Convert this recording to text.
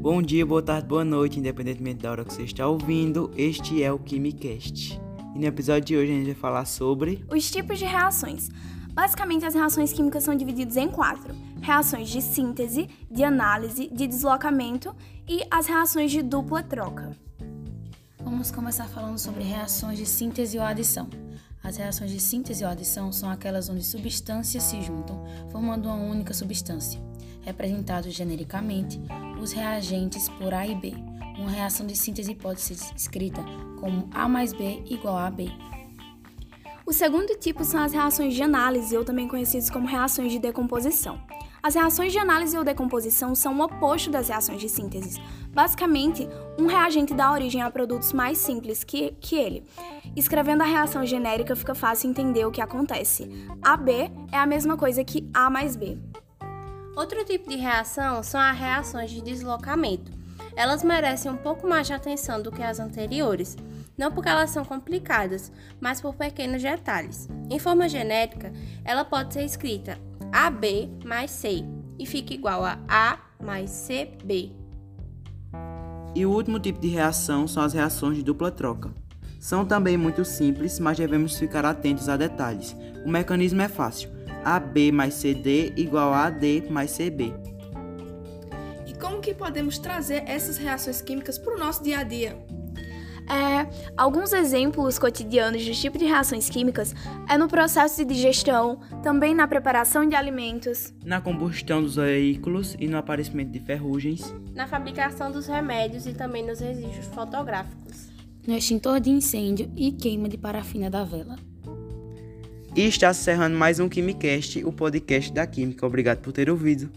Bom dia, boa tarde, boa noite, independentemente da hora que você está ouvindo, este é o Quimicast. E no episódio de hoje a gente vai falar sobre os tipos de reações. Basicamente, as reações químicas são divididas em quatro: reações de síntese, de análise, de deslocamento e as reações de dupla troca. Vamos começar falando sobre reações de síntese ou adição. As reações de síntese ou adição são aquelas onde substâncias se juntam, formando uma única substância, representados genericamente os reagentes por A e B. Uma reação de síntese pode ser escrita como A mais B igual a B. O segundo tipo são as reações de análise, ou também conhecidas como reações de decomposição. As reações de análise ou decomposição são o oposto das reações de síntese. Basicamente, um reagente dá origem a produtos mais simples que, que ele. Escrevendo a reação genérica fica fácil entender o que acontece. AB é a mesma coisa que A mais B. Outro tipo de reação são as reações de deslocamento. Elas merecem um pouco mais de atenção do que as anteriores, não porque elas são complicadas, mas por pequenos detalhes. Em forma genérica, ela pode ser escrita AB mais C e fica igual a A mais CB. E o último tipo de reação são as reações de dupla troca. São também muito simples, mas devemos ficar atentos a detalhes. O mecanismo é fácil. AB mais CD igual a AD mais CB. E como que podemos trazer essas reações químicas para o nosso dia a dia? É, alguns exemplos cotidianos de tipo de reações químicas é no processo de digestão, também na preparação de alimentos, na combustão dos veículos e no aparecimento de ferrugens, na fabricação dos remédios e também nos registros fotográficos, no extintor de incêndio e queima de parafina da vela. E está encerrando mais um Quimicast, o podcast da Química. Obrigado por ter ouvido.